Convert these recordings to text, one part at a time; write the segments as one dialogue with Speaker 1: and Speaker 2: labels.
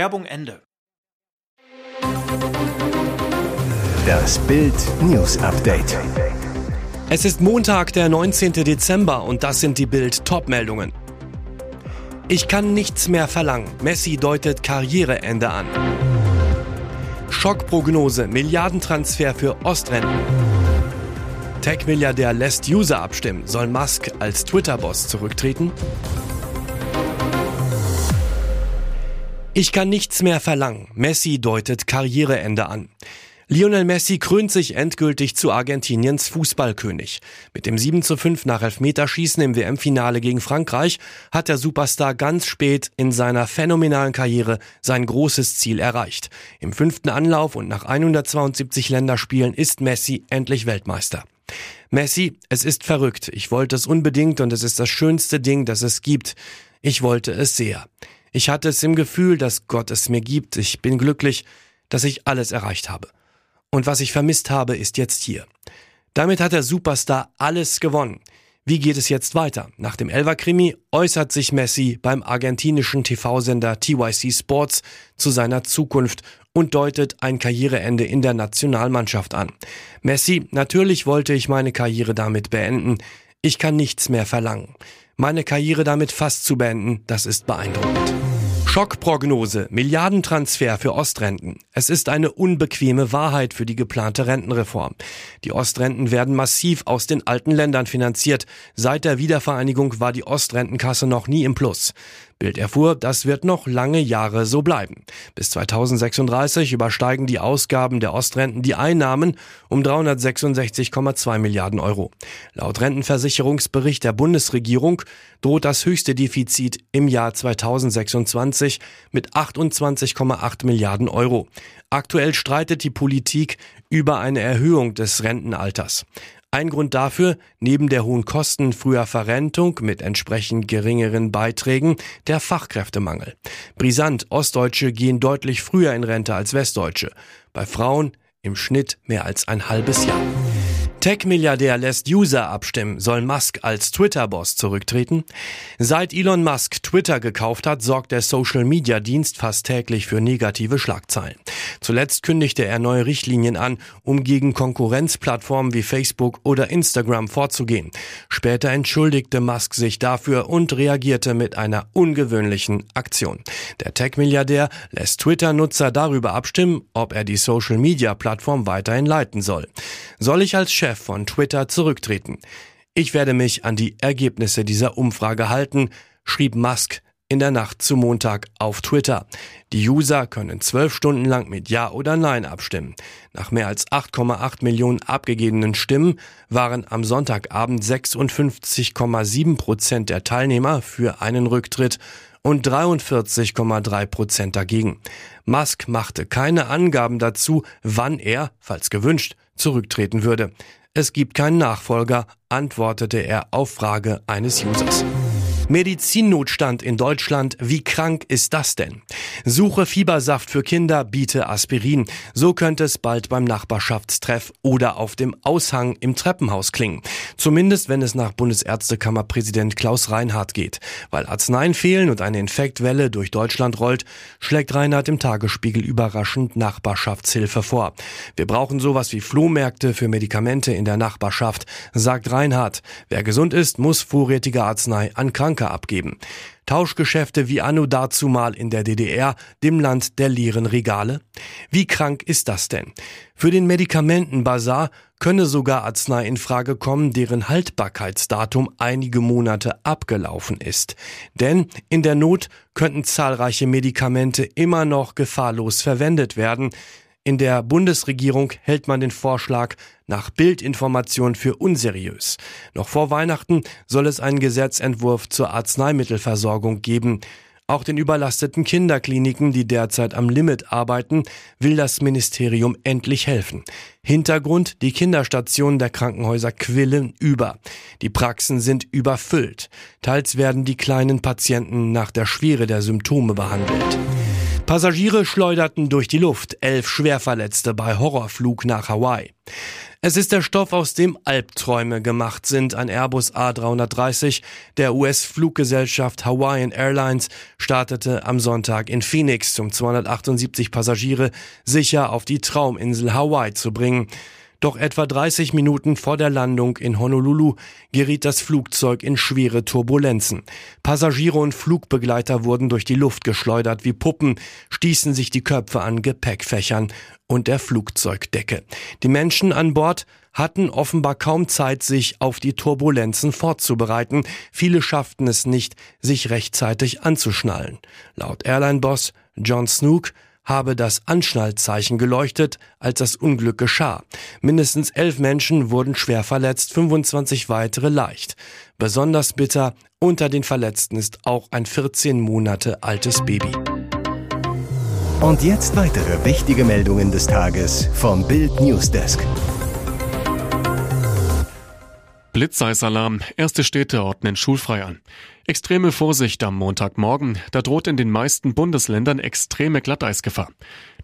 Speaker 1: Werbung Ende.
Speaker 2: Das Bild News Update.
Speaker 3: Es ist Montag, der 19. Dezember und das sind die Bild Topmeldungen. Ich kann nichts mehr verlangen. Messi deutet Karriereende an. Schockprognose, Milliardentransfer für Ostrenten. Tech-Milliardär lässt User abstimmen. Soll Musk als Twitter-Boss zurücktreten? Ich kann nichts mehr verlangen. Messi deutet Karriereende an. Lionel Messi krönt sich endgültig zu Argentiniens Fußballkönig. Mit dem 7 zu 5 nach Elfmeterschießen im WM-Finale gegen Frankreich hat der Superstar ganz spät in seiner phänomenalen Karriere sein großes Ziel erreicht. Im fünften Anlauf und nach 172 Länderspielen ist Messi endlich Weltmeister. Messi, es ist verrückt. Ich wollte es unbedingt und es ist das schönste Ding, das es gibt. Ich wollte es sehr. Ich hatte es im Gefühl, dass Gott es mir gibt. Ich bin glücklich, dass ich alles erreicht habe. Und was ich vermisst habe, ist jetzt hier. Damit hat der Superstar alles gewonnen. Wie geht es jetzt weiter? Nach dem Elver-Krimi äußert sich Messi beim argentinischen TV-Sender TYC Sports zu seiner Zukunft und deutet ein Karriereende in der Nationalmannschaft an. Messi, natürlich wollte ich meine Karriere damit beenden. Ich kann nichts mehr verlangen. Meine Karriere damit fast zu beenden, das ist beeindruckend. Schockprognose, Milliardentransfer für Ostrenten. Es ist eine unbequeme Wahrheit für die geplante Rentenreform. Die Ostrenten werden massiv aus den alten Ländern finanziert. Seit der Wiedervereinigung war die Ostrentenkasse noch nie im Plus. Bild erfuhr, das wird noch lange Jahre so bleiben. Bis 2036 übersteigen die Ausgaben der Ostrenten die Einnahmen um 366,2 Milliarden Euro. Laut Rentenversicherungsbericht der Bundesregierung droht das höchste Defizit im Jahr 2026 mit 28,8 Milliarden Euro. Aktuell streitet die Politik über eine Erhöhung des Rentenalters. Ein Grund dafür, neben der hohen Kosten früher Verrentung mit entsprechend geringeren Beiträgen, der Fachkräftemangel. Brisant, Ostdeutsche gehen deutlich früher in Rente als Westdeutsche. Bei Frauen im Schnitt mehr als ein halbes Jahr. Tech-Milliardär lässt User abstimmen. Soll Musk als Twitter-Boss zurücktreten? Seit Elon Musk Twitter gekauft hat, sorgt der Social-Media-Dienst fast täglich für negative Schlagzeilen. Zuletzt kündigte er neue Richtlinien an, um gegen Konkurrenzplattformen wie Facebook oder Instagram vorzugehen. Später entschuldigte Musk sich dafür und reagierte mit einer ungewöhnlichen Aktion. Der Tech-Milliardär lässt Twitter-Nutzer darüber abstimmen, ob er die Social-Media-Plattform weiterhin leiten soll. Soll ich als Chef Chef von Twitter zurücktreten. Ich werde mich an die Ergebnisse dieser Umfrage halten, schrieb Musk in der Nacht zu Montag auf Twitter. Die User können zwölf Stunden lang mit Ja oder Nein abstimmen. Nach mehr als 8,8 Millionen abgegebenen Stimmen waren am Sonntagabend 56,7 Prozent der Teilnehmer für einen Rücktritt und 43,3 Prozent dagegen. Musk machte keine Angaben dazu, wann er, falls gewünscht, zurücktreten würde. Es gibt keinen Nachfolger, antwortete er auf Frage eines Users. Medizinnotstand in Deutschland. Wie krank ist das denn? Suche Fiebersaft für Kinder, biete Aspirin. So könnte es bald beim Nachbarschaftstreff oder auf dem Aushang im Treppenhaus klingen. Zumindest wenn es nach Bundesärztekammerpräsident Klaus Reinhardt geht. Weil Arzneien fehlen und eine Infektwelle durch Deutschland rollt, schlägt Reinhardt im Tagesspiegel überraschend Nachbarschaftshilfe vor. Wir brauchen sowas wie Flohmärkte für Medikamente in der Nachbarschaft, sagt Reinhardt. Wer gesund ist, muss vorrätige Arznei an Kranken Franke abgeben. Tauschgeschäfte wie anno dazumal in der DDR, dem Land der leeren Regale? Wie krank ist das denn? Für den Medikamentenbazar könne sogar Arznei in Frage kommen, deren Haltbarkeitsdatum einige Monate abgelaufen ist. Denn in der Not könnten zahlreiche Medikamente immer noch gefahrlos verwendet werden. In der Bundesregierung hält man den Vorschlag nach Bildinformation für unseriös. Noch vor Weihnachten soll es einen Gesetzentwurf zur Arzneimittelversorgung geben. Auch den überlasteten Kinderkliniken, die derzeit am Limit arbeiten, will das Ministerium endlich helfen. Hintergrund, die Kinderstationen der Krankenhäuser quillen über. Die Praxen sind überfüllt. Teils werden die kleinen Patienten nach der Schwere der Symptome behandelt. Passagiere schleuderten durch die Luft, elf Schwerverletzte bei Horrorflug nach Hawaii. Es ist der Stoff, aus dem Albträume gemacht sind. Ein Airbus A330 der US-Fluggesellschaft Hawaiian Airlines startete am Sonntag in Phoenix, um 278 Passagiere sicher auf die Trauminsel Hawaii zu bringen. Doch etwa 30 Minuten vor der Landung in Honolulu geriet das Flugzeug in schwere Turbulenzen. Passagiere und Flugbegleiter wurden durch die Luft geschleudert wie Puppen, stießen sich die Köpfe an Gepäckfächern und der Flugzeugdecke. Die Menschen an Bord hatten offenbar kaum Zeit, sich auf die Turbulenzen vorzubereiten. Viele schafften es nicht, sich rechtzeitig anzuschnallen. Laut Airline-Boss John Snook habe das Anschnallzeichen geleuchtet, als das Unglück geschah. Mindestens elf Menschen wurden schwer verletzt, 25 weitere leicht. Besonders bitter, unter den Verletzten ist auch ein 14 Monate altes Baby.
Speaker 2: Und jetzt weitere wichtige Meldungen des Tages vom Bild Newsdesk.
Speaker 1: Blitzeisalarm. Erste Städte ordnen schulfrei an. Extreme Vorsicht am Montagmorgen. Da droht in den meisten Bundesländern extreme Glatteisgefahr.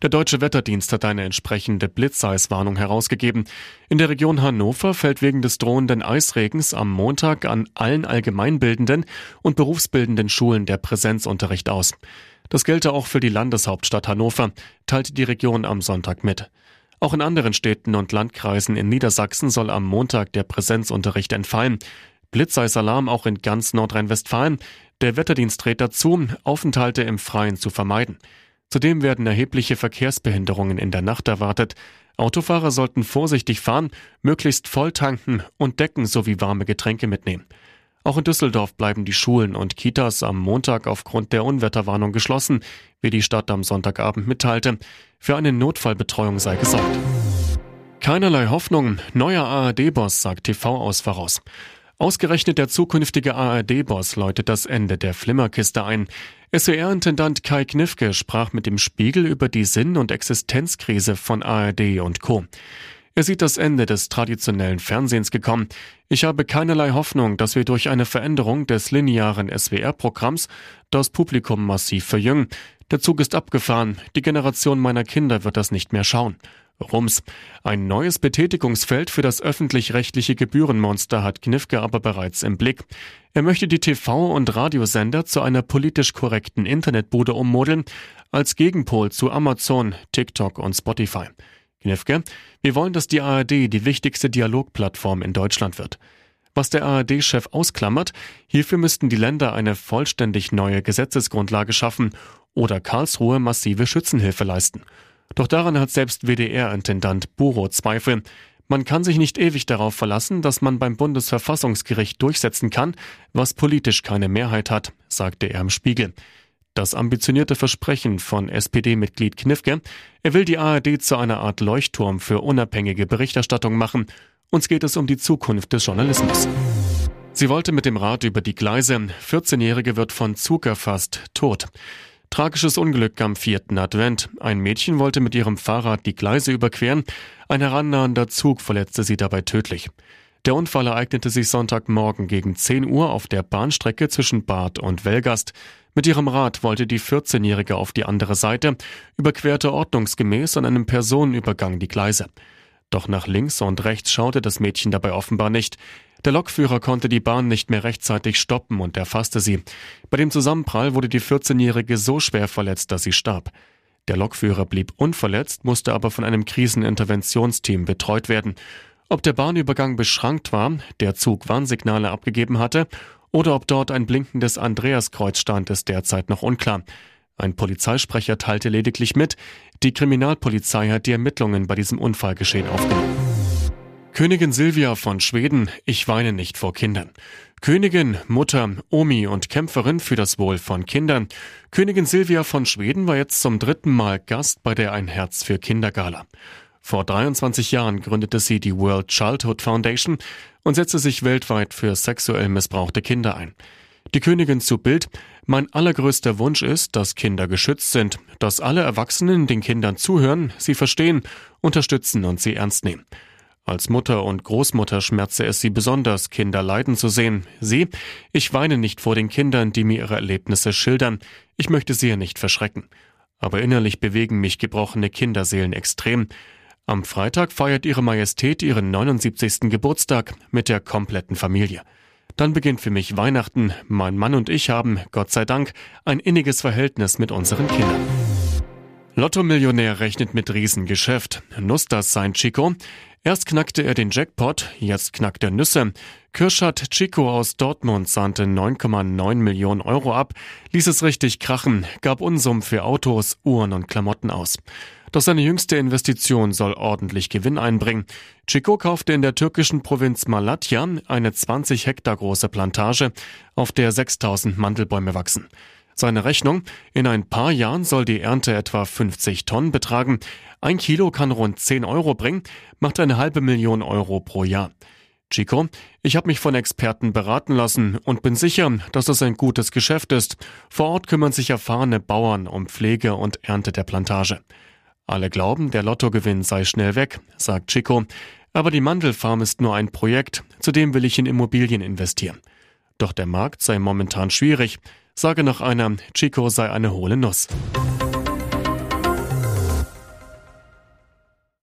Speaker 1: Der Deutsche Wetterdienst hat eine entsprechende Blitzeiswarnung herausgegeben. In der Region Hannover fällt wegen des drohenden Eisregens am Montag an allen allgemeinbildenden und berufsbildenden Schulen der Präsenzunterricht aus. Das gelte auch für die Landeshauptstadt Hannover, teilte die Region am Sonntag mit. Auch in anderen Städten und Landkreisen in Niedersachsen soll am Montag der Präsenzunterricht entfallen. Blitzeisalarm auch in ganz Nordrhein-Westfalen. Der Wetterdienst rät dazu, Aufenthalte im Freien zu vermeiden. Zudem werden erhebliche Verkehrsbehinderungen in der Nacht erwartet. Autofahrer sollten vorsichtig fahren, möglichst voll tanken und Decken sowie warme Getränke mitnehmen. Auch in Düsseldorf bleiben die Schulen und Kitas am Montag aufgrund der Unwetterwarnung geschlossen, wie die Stadt am Sonntagabend mitteilte. Für eine Notfallbetreuung sei gesorgt. Keinerlei Hoffnung, neuer ARD-Boss, sagt TV aus voraus. Ausgerechnet der zukünftige ARD-Boss läutet das Ende der Flimmerkiste ein. SWR-Intendant Kai Knifke sprach mit dem Spiegel über die Sinn- und Existenzkrise von ARD und Co. Er sieht das Ende des traditionellen Fernsehens gekommen. Ich habe keinerlei Hoffnung, dass wir durch eine Veränderung des linearen SWR-Programms das Publikum massiv verjüngen. Der Zug ist abgefahren. Die Generation meiner Kinder wird das nicht mehr schauen. Rums. Ein neues Betätigungsfeld für das öffentlich-rechtliche Gebührenmonster hat Knifke aber bereits im Blick. Er möchte die TV- und Radiosender zu einer politisch korrekten Internetbude ummodeln, als Gegenpol zu Amazon, TikTok und Spotify. Knifke, wir wollen, dass die ARD die wichtigste Dialogplattform in Deutschland wird. Was der ARD-Chef ausklammert, hierfür müssten die Länder eine vollständig neue Gesetzesgrundlage schaffen oder Karlsruhe massive Schützenhilfe leisten. Doch daran hat selbst WDR-Intendant Buro Zweifel. Man kann sich nicht ewig darauf verlassen, dass man beim Bundesverfassungsgericht durchsetzen kann, was politisch keine Mehrheit hat, sagte er im Spiegel. Das ambitionierte Versprechen von SPD-Mitglied Knifke, er will die ARD zu einer Art Leuchtturm für unabhängige Berichterstattung machen. Uns geht es um die Zukunft des Journalismus. Sie wollte mit dem Rat über die Gleise. 14-Jährige wird von Zug erfasst, tot. Tragisches Unglück am vierten Advent. Ein Mädchen wollte mit ihrem Fahrrad die Gleise überqueren. Ein herannahender Zug verletzte sie dabei tödlich. Der Unfall ereignete sich Sonntagmorgen gegen 10 Uhr auf der Bahnstrecke zwischen Bad und Welgast. Mit ihrem Rad wollte die 14-Jährige auf die andere Seite, überquerte ordnungsgemäß an einem Personenübergang die Gleise. Doch nach links und rechts schaute das Mädchen dabei offenbar nicht. Der Lokführer konnte die Bahn nicht mehr rechtzeitig stoppen und erfasste sie. Bei dem Zusammenprall wurde die 14-Jährige so schwer verletzt, dass sie starb. Der Lokführer blieb unverletzt, musste aber von einem Kriseninterventionsteam betreut werden. Ob der Bahnübergang beschrankt war, der Zug Warnsignale abgegeben hatte oder ob dort ein blinkendes Andreaskreuz stand, ist derzeit noch unklar. Ein Polizeisprecher teilte lediglich mit, die Kriminalpolizei hat die Ermittlungen bei diesem Unfallgeschehen aufgenommen. Königin Silvia von Schweden, ich weine nicht vor Kindern. Königin, Mutter, Omi und Kämpferin für das Wohl von Kindern. Königin Silvia von Schweden war jetzt zum dritten Mal Gast bei der Ein Herz für Kinder Gala. Vor 23 Jahren gründete sie die World Childhood Foundation und setzte sich weltweit für sexuell missbrauchte Kinder ein. Die Königin zu Bild, mein allergrößter Wunsch ist, dass Kinder geschützt sind, dass alle Erwachsenen den Kindern zuhören, sie verstehen, unterstützen und sie ernst nehmen. Als Mutter und Großmutter schmerzte es sie besonders, Kinder leiden zu sehen. Sie, ich weine nicht vor den Kindern, die mir ihre Erlebnisse schildern. Ich möchte sie ja nicht verschrecken. Aber innerlich bewegen mich gebrochene Kinderseelen extrem. Am Freitag feiert Ihre Majestät ihren 79. Geburtstag mit der kompletten Familie. Dann beginnt für mich Weihnachten. Mein Mann und ich haben, Gott sei Dank, ein inniges Verhältnis mit unseren Kindern. Lotto-Millionär rechnet mit Riesengeschäft. Nuss das sein Chico? Erst knackte er den Jackpot, jetzt knackt er Nüsse. Kirschat Chico aus Dortmund sahnte 9,9 Millionen Euro ab, ließ es richtig krachen, gab Unsummen für Autos, Uhren und Klamotten aus. Doch seine jüngste Investition soll ordentlich Gewinn einbringen. Chico kaufte in der türkischen Provinz Malatya eine 20 Hektar große Plantage, auf der 6000 Mandelbäume wachsen. Seine Rechnung, in ein paar Jahren soll die Ernte etwa 50 Tonnen betragen. Ein Kilo kann rund 10 Euro bringen, macht eine halbe Million Euro pro Jahr. Chico, ich habe mich von Experten beraten lassen und bin sicher, dass es ein gutes Geschäft ist. Vor Ort kümmern sich erfahrene Bauern um Pflege und Ernte der Plantage. Alle glauben, der Lottogewinn sei schnell weg, sagt Chico. Aber die Mandelfarm ist nur ein Projekt, zudem will ich in Immobilien investieren. Doch der Markt sei momentan schwierig sage nach einer, Chico sei eine hohle Nuss.